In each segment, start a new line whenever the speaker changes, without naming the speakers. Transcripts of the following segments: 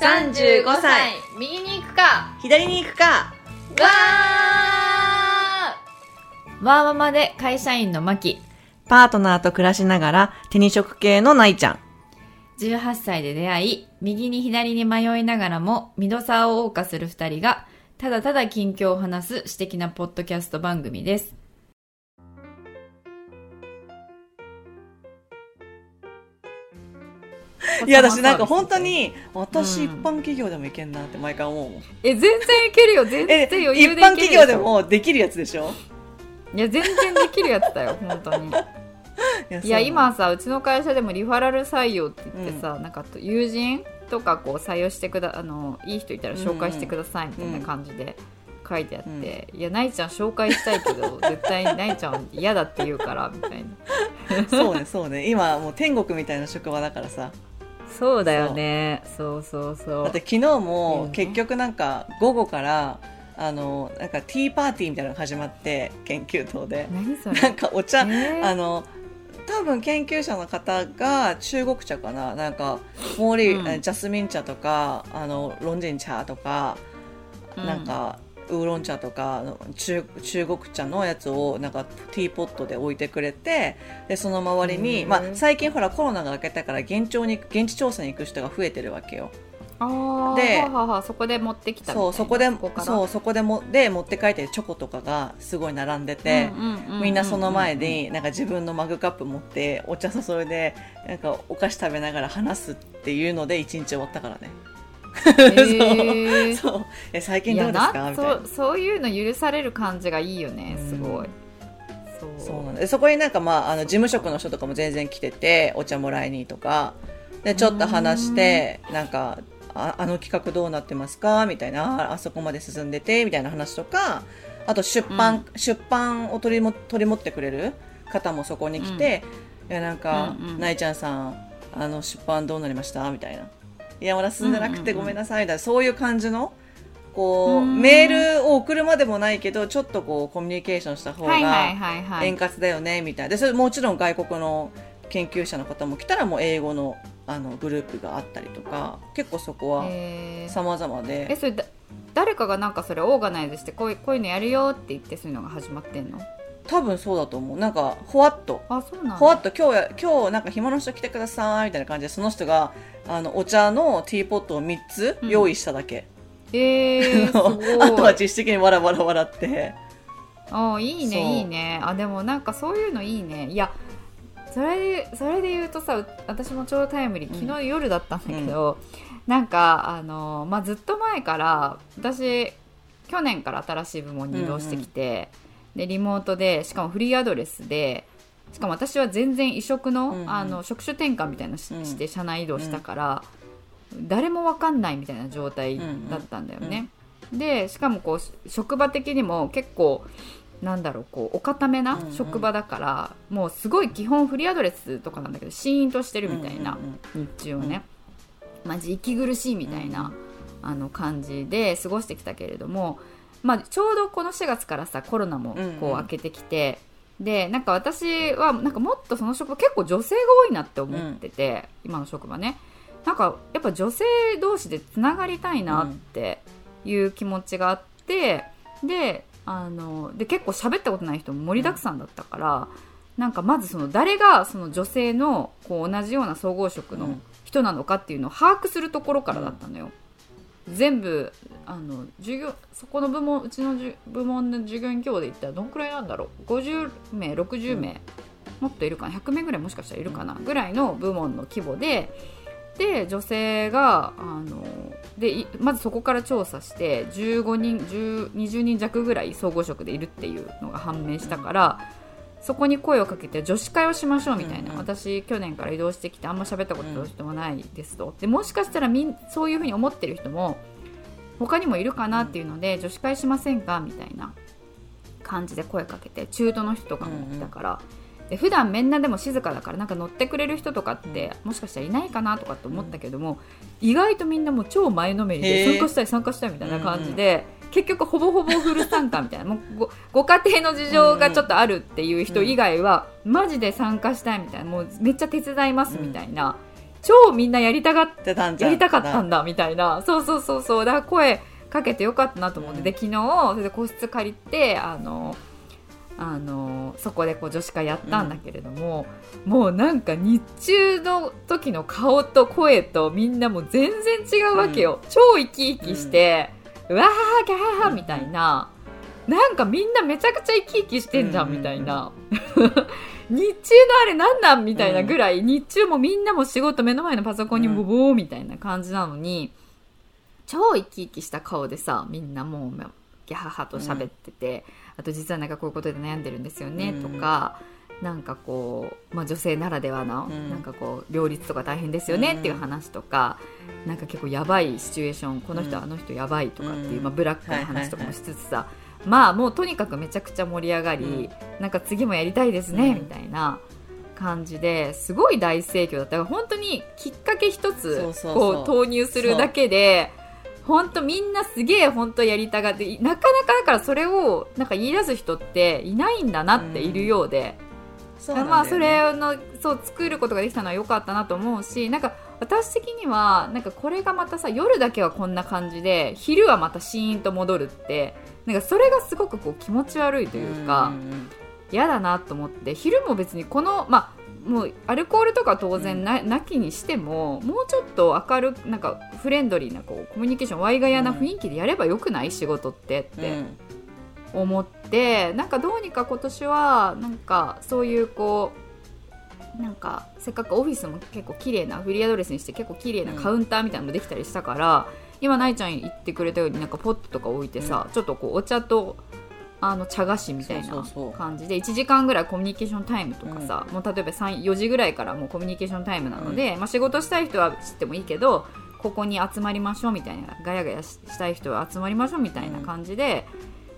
35歳右に行くか
左に行くか
わー
ワーママで会社員のマキ。
パートナーと暮らしながら手に職系のないちゃん。
18歳で出会い、右に左に迷いながらも、ミドサーを謳歌する二人が、ただただ近況を話す私的なポッドキャスト番組です。
いや、私なんか本当に、私
うん
一般企業でもいけんなって毎回思うもん。
え、全然いけるよ、全
え、
然余
一
裕でいける
般企業でもできるやつでしょ？
いや、全然できるやつだよ、本当に。
いや
いや、今、さ、うちの会社でもリファラル採用って言ってさ、なんか友人とかこう採用してくだ、あの、いい人いたら紹介してくださいみたいな感じで。書いてあって、いや、ないちゃん紹介したいけど、絶対ないちゃん嫌だって言うから、みたいな。
そうそうね、そうね。今もう天国みたいな職場だからさ。
そうだよね。そう。そうそう。
だって昨日も
うん。
結局なんか午後から、あの、なんかティーパーティーみたいなのが始まって、研究棟で。
何それ？
なんかお茶、
えー？
あの多分研究者の方が中国茶かな？なんかモーリー、
うん。
ジャスミン茶とかあのロンジン茶とか、
うん。
なんかウーロン茶とか中中国茶のやつをなんかティーポットで置いてくれてでその周りに、まあ、最近ほらコロナが明けたから現地に現地調査に行く人が増えてるわけよ。で
そこで持ってきた
そうそこでそうそこでもで持って帰ってるチョコとかがすごい並んでて。みんなその前になんか自分のマグカップ持ってお茶注いでなんかお菓子食べながら話すっていうので一日終わったからね。
へー。
そう。え最近どうですか？みたいな。
そうそういうの許される感じがいいよねすごい、そう。
そうなんだ。でそこになんかまああの事務職の人とかも全然来ててお茶もらいにとか。でちょっと話してなんかああの企画どうなってますか？みたいな。ああそこまで進んでて？みたいな話とか。あと出版、出版を取りも取り持ってくれる？方もそこに来て、いやなんか、
うんうん。
ないちゃんさんあの出版どうなりました？みたいないやまだ進んでなくてごめんなさい。みたいなそういう感じのこう
うん。
メールを送るまでもないけどちょっとこうコミュニケーションした方が、円滑だよねみたいな。でそれもちろん外国の研究者の方も来たらもう英語のあのグループがあったりとか結構そこは
えー。
様々
え
で
それだ誰かがなんかそれオーガナイズしてこういうこういうのやるよって言ってそういうのが始まってんの？
多分そうだと思う。なんかほわっと。
あそうなんだ。
ほわっと今日や今日なんか暇の人来てくださいみたいな感じでその人があのお茶のティーポットを3つ用意しただけ、
えー、すごい。
あとは自主的にわらわら笑って。
あいいねいいね。あでもなんかそういうのいいね。いやそれでそれで言うとさう私もちょうどタイムリー
うん。
昨日夜だったんだけど、なんかあの、まあ、ずっと前から私去年から新しい部門に移動してきて、でリモートでしかもフリーアドレスでしかも私は全然異色の,、
うんうん。
あの職種転換みたいなのし,、
うん。
して社内移動したから、誰もわかんないみたいな状態だったんだよね。でしかもこう職場的にも結構なんだろうこうお固めな
うんうん。
職場だから、もうすごい基本フリーアドレスとかなんだけどシーンとしてるみたいな、
うんうん
日中をね、マジ息苦しいみたいな、あの感じで過ごしてきたけれども、まあ、ちょうどこの4月からさコロナも
うんうん。
こう明けてきて、でなんか私はなんかもっとその職場結構女性が多いなって思ってて、今の職場ね。なんかやっぱ女性同士でつながりたいなっていう気持ちがあって、であので結構喋ったことない人も盛りだくさんだったから、なんかまずその誰がその女性のこう同じような総合職の
うん。
人なのかっていうのを把握するところからだったのよ。全部あの授業そこの部門うちのじ部門の授業員規模で言ったらどんくらいなんだろう？50名60名、もっといるかな？100名ぐらいもしかしたらいるかな、ぐらいの部門の規模でで女性があのでまずそこから調査して15人10 20人弱ぐらい総合職でいるっていうのが判明したから、そこに声をかけて女子会をしましょうみたいな、
うんうん
私去年から移動してきてあんま喋ったこと人もないですと、でもしかしたらみんそういうふうに思ってる人も他にもいるかなっていうので、女子会しませんかみたいな感じで声かけて中途の人とかもいたから、で普段みんなでも静かだからなんか乗ってくれる人とかってもしかしたらいないかなとかって思ったけども、意外とみんなもう超前のめりで参加したい参加したいみたいな感じで、結局ほぼほぼフル参加みたいな。もうごご家庭の事情がちょっとあるっていう人以外は、マジで参加したいみたいな。もうめっちゃ手伝いますみたいな。超みんなやりたがっ
でたんじゃん
やりたかったんだみたいな。そうそうそうそう。だから声かけてよかったなと思って、
うん
で昨日それで個室借りてあのあのそこでこう女子会やったんだけれども、もうなんか日中の時の顔と声とみん。なもう全然違うわけよ、超生き生きして、うわーギャーみたいな、なんかみんなめちゃくちゃ生き生きしてんじゃんみたいな、日中のあれなんなんみたいなぐらい、日中もみんなも仕事目の前のパソコンにボボーみたいな感じなのに、超生き生きした顔でさみんなもうギャハハと喋ってて、あと実はなんかこういうことで悩んでるんですよね、
うん。
とかなんかこう、まあ、女性ならではの、
うん。
なんかこう両立とか大変ですよねっていう話とか、なんか結構やばいシチュエーションこの人、
うん。
あの人やばいとかっていう、
うん。
まあ、ブラックな話とかもしつつさ、まあもうとにかくめちゃくちゃ盛り上がり、なんか次もやりたいですね、
うん。
みたいな感じですごい大盛況だった。から本当にきっかけ一つこう投入するだけで本当みんなすげえ本当やりたがってなかなかだからそれをなんか言い出す人っていないんだなっているようで、
そうだよね。
まあそれのそう作ることができたのは良かったなと思うしなんか私的にはなんかこれがまたさ夜だけはこんな感じで昼はまたシーンと戻るってなんかそれがすごくこう気持ち悪いというか。
んん
嫌だなと思って昼も別にこのまあもうアルコールとか当然な,、なきにしてももうちょっと明るくなんかフレンドリーなこうコミュニケーションワイガヤな雰囲気でやればよくない仕事ってって。
うん
思って、なんかどうにか今年はなんかそういうこうなんかせっかくオフィスも結構綺麗なフリーアドレスにして結構綺麗なカウンターみたいなのもできたりしたから、今ないちゃん言ってくれたようになんかポットとか置いてさ、ちょっとこうお茶とあの茶菓子みたいな感じで1時間ぐらいコミュニケーションタイムとかさ、もう例えば3 4時ぐらいからもうコミュニケーションタイムなので、まあ、仕事したい人は知ってもいいけどここに集まりましょうみたいなガヤガヤししたい人は集まりましょうみたいな感じで、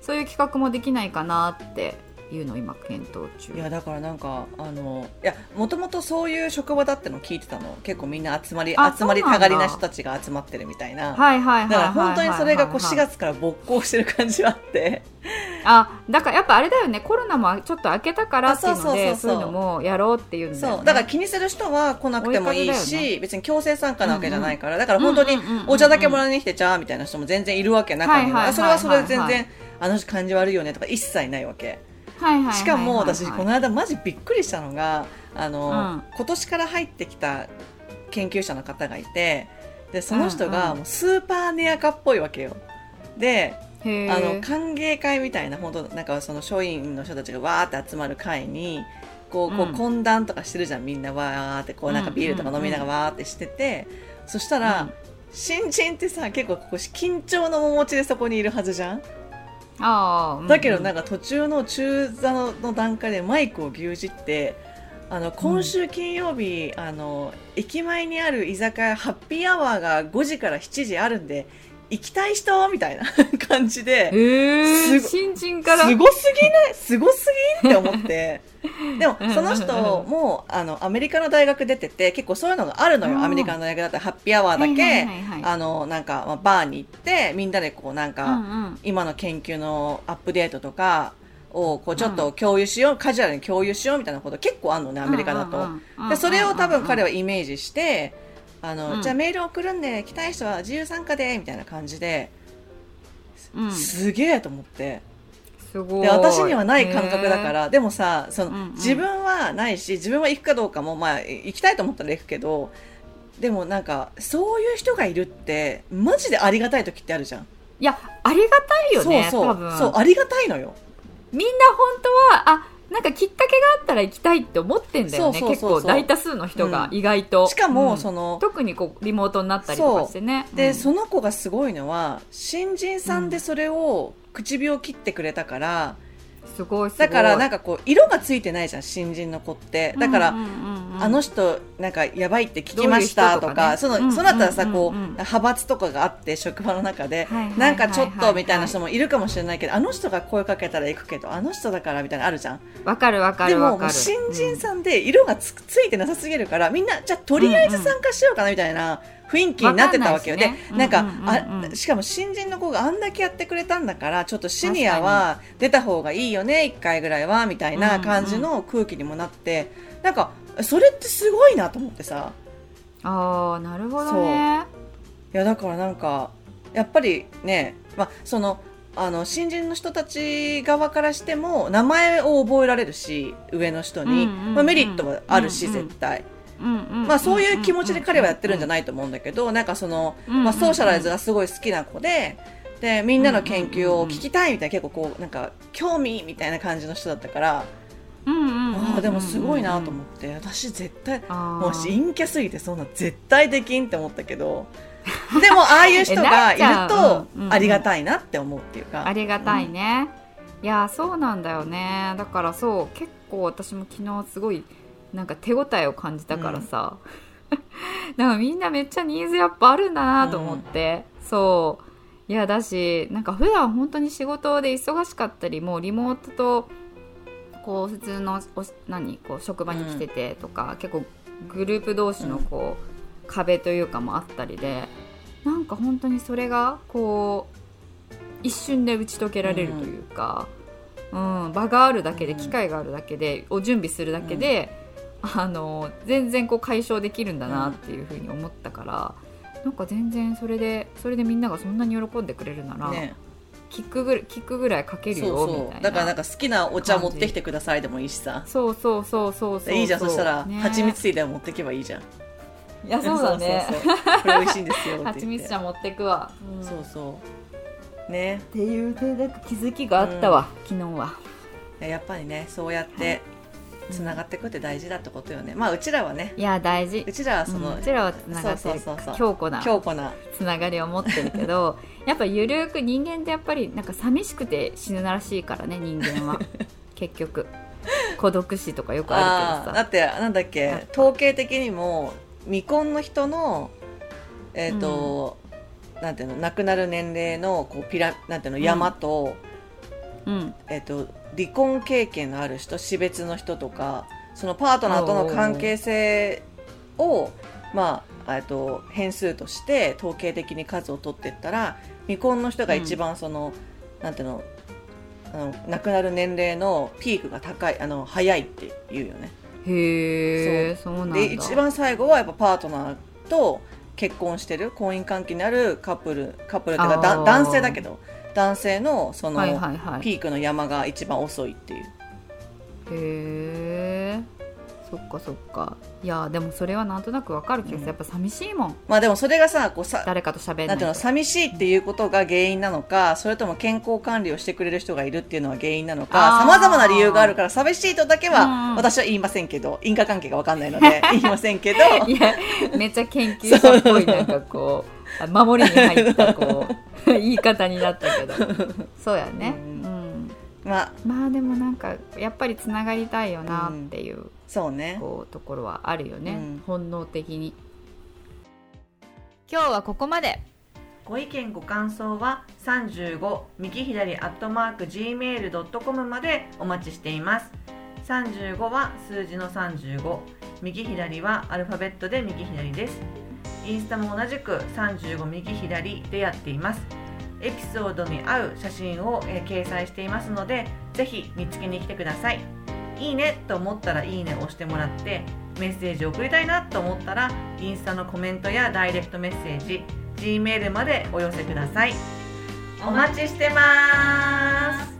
そういう企画もできないかなっていうのを今検討中。
いやだからなんかあのいやもともとそういう職場だってのを聞いてたの。結構みんな集まり
あ
集まりたがりな人たちが集まってるみたいな、
はいはいはい
だから本当にそれがこう4
はい
月から勃興してる感じはあって。
あだからやっぱあれだよね。コロナもちょっと明けたからっていうのでそういうのもやろうっていうね。
そう。だから気にする人は来なくてもいいし、
風だ
別に強制参加なわけじゃないから、だから本当にお茶だけもらいに来てちゃーみたいな人も全然いるわけ中には,、それはそれで全然あの人感じ悪いよねとか一切ないわけしかも私この間マジびっくりしたのがあの、
うん。
今年から入ってきた研究者の方がいてでその人
うんうん。
がもうスーパーネアカっぽいわけよ。であの歓迎会みたいな本当なんかその署員の人たちがわーって集まる会にこうこう
うん。
懇談とかしてるじゃんみんなわーってこうなんかビールとか飲みながらわーってしてて、そしたら、
うん。
新人ってさ結構ここ緊張の面持ちでそこにいるはずじゃん
あー
だけどなん
か
か途中の中座のの段階でマイクを牛耳ってあの今週金曜日、あの駅前にある居酒屋ハッピーアワーが5時から7時あるんで行きたい人？みたいな 感じで。
新人から？
すごすぎないすごすぎって思って。でもその人もあのアメリカの大学出てて結構そういうのがあるの
うん。
よアメリカの大学だったらハッピーアワーだけ、あのなんか、まあ、バーに行ってみんなでこうなんか、
うんうん。
今の研究のアップデートとかをこうちょっと共有しよう、カジュアルに共有しようみたいなこと結構あるのねアメリカだと、
うんうんうん
でそれを多分彼
は
はイメージしてあの、
うん。
じゃあメール送るんで来たい人は自由参加でみたいな感じで、
うん。
すげえと思って。
すごい。
で私にはない感覚だからでもさその、
うんうん。
自分はないし自分は行くかどうかもまあ行きたいと思ったら行くけどでもなんかそういう人がいるってマジでありがたい時ってあるじゃん。
いやありがたいよね
そうそう。
多分。
そうありがたいのよ。
みんな本当はあなんかきっかけがあったら行きたいって思ってんだよね。結構大多数の人が
うん。
意外と、
しかも、
うん。
その
特にこうリモートになったりとかしてね。
で、
うん。
その子がすごいのは新人さんでそれを唇を切ってくれたから、
すごい。
だからなんかこう色がついてないじゃん新人の子って。だから、
うんうんうんうん
あの人なんかやばいって聞きましたとかその、
うん
そのだったらさ、こう派閥とかがあって職場の中で、なんかちょっとみたいな人もいるかもしれないけどあの人が声かけたら行くけどあの人だからみたいなのあるじゃん。
わかるわかるわかる。
もう新人さんで色がつ,、ついてなさすぎるからみんなじゃあとりあえず参加しようかなみたいな雰囲気になってたわけよ、でなんか、あしかも新人の子があんだけやってくれたんだからちょっとシニアは出た方がいいよね1回ぐらいはみたいな感じの空気にもなって、なんかそれってすごいなと思ってさ。
ああなるほどね。
いやだからなんかやっぱりね、まあ、そのあの新人の人たち側からしても名前を覚えられるし上の人に、
うんうんうん
まあ、メリットはあるし、
うんうん。
絶対、まあ、そういう気持ちで彼はやってるんじゃ
ない
と思うんだけどなんかその、まあ、ソーシャライズがすごい好きな子ででみんなの研究を聞きたいみたいな結構こうなんか興味みたいな感じの人だったから、
うんうん
でもすごいなと思って。私絶対もう陰キャすぎてそんな絶対できんって思ったけど。でもああいう人がいると
う。うんうん
ありがたいなって思うっていうか。
ありがたいね、いやそうなんだよね。だからそう結構私も昨日すごいなんか手応えを感じたからさ、なん。かみんなめっちゃニーズやっぱあるんだなと思って、そう。いやだしなんか普段本当に仕事で忙しかったりもうリモートとこう普通のお何こう職場に来ててとか、結構グループ同士のこう、壁というかもあったりでなんか本当にそれがこう一瞬で打ち解けられるというか、うん場があるだけで
うん。
機会があるだけで、を準備するだけで、あの全然こう解消できるんだなっていうふうに思ったから、なんか全然それでそれでみんながそんなに喜んでくれるなら、
ね
キックぐらいキックぐらいかけるよ
そう
みたいな。
そうだからなんか好きなお茶持ってきてくださいでもいいしさ。
そうそうそうそうそう
いいじゃん。そしたら
ね。
蜂蜜ティーでも持ってけばいいじゃん。
いやそうだね。
そうそうそうこれ美味しいんですよ
蜂蜜茶持ってくわ、うん。
そうそう。ね。
っていうねなんか気づきがあったわ、昨日は。
やっぱりねそうやってつながっていくって大事だってことよね。まあうちらはね。
いや大事。
うちらはその、
うん。うちらはつながってる強固な
強固な。
つながりを持ってるけど やっぱゆるく人間ってやっぱりなんか寂しくて死ぬらしいからね人間は。結局。孤独死とかよくあるけどさ。
だってなんだっけ統計的にも未婚の人のえっ、と、なんていうの亡くなる年齢のこうピラなんていうの山と、
うん。
えっ、と離婚経験のある人死別の人とかそのパートナーとの関係性をまあえっと変数として統計的に数を取っていったら未婚の人が一番その、なんていうのあの亡くなる年齢のピークが高いあの早いって言うよね。
へえそうなんだ。
で一番最後はやっぱパートナーと結婚してる婚姻関係にあるカップルカップルっていうかだ男性だけど男性のその、
はいはいはい。
ピークの山が一番遅いっていう。
へえそっかそっか。いやでもそれはなんとなくわかる気がする、
うん。
やっぱ寂しいもん。
まあでもそれがさこうさ
誰かと喋んな
んていうの
と
寂しいっていうことが原因なのかそれとも健康管理をしてくれる人がいるっていうのは原因なのかさまざまな理由があるから寂しいとだけ
うん
は
うん。
私は言いませんけど因果関係が分かんないので 言いませんけど。
いやめっちゃ研究者っぽいなんかこうあ守りに入ったこう 言い方になったけど。そうやね。
う
うん。ん、
まあ。
まあでもなんかやっぱりつながりたいよなっていう,、
そうね。
こうところはあるよね、
うん。
本能的に。今日はここまで。
ご意見ご感想は35右左アットマーク gmail.com までお待ちしています。35は数字の35右左はアルファベットで右左ですインスタも同じく35右左でやっています。エピソードに合う写真を、えー掲載していますのでぜひ見つけに来てください。いいねと思ったらいいねを押してもらってメッセージを送りたいなと思ったらインスタのコメントやダイレクトメッセージ G メールまでお寄せください。お待ちしてます。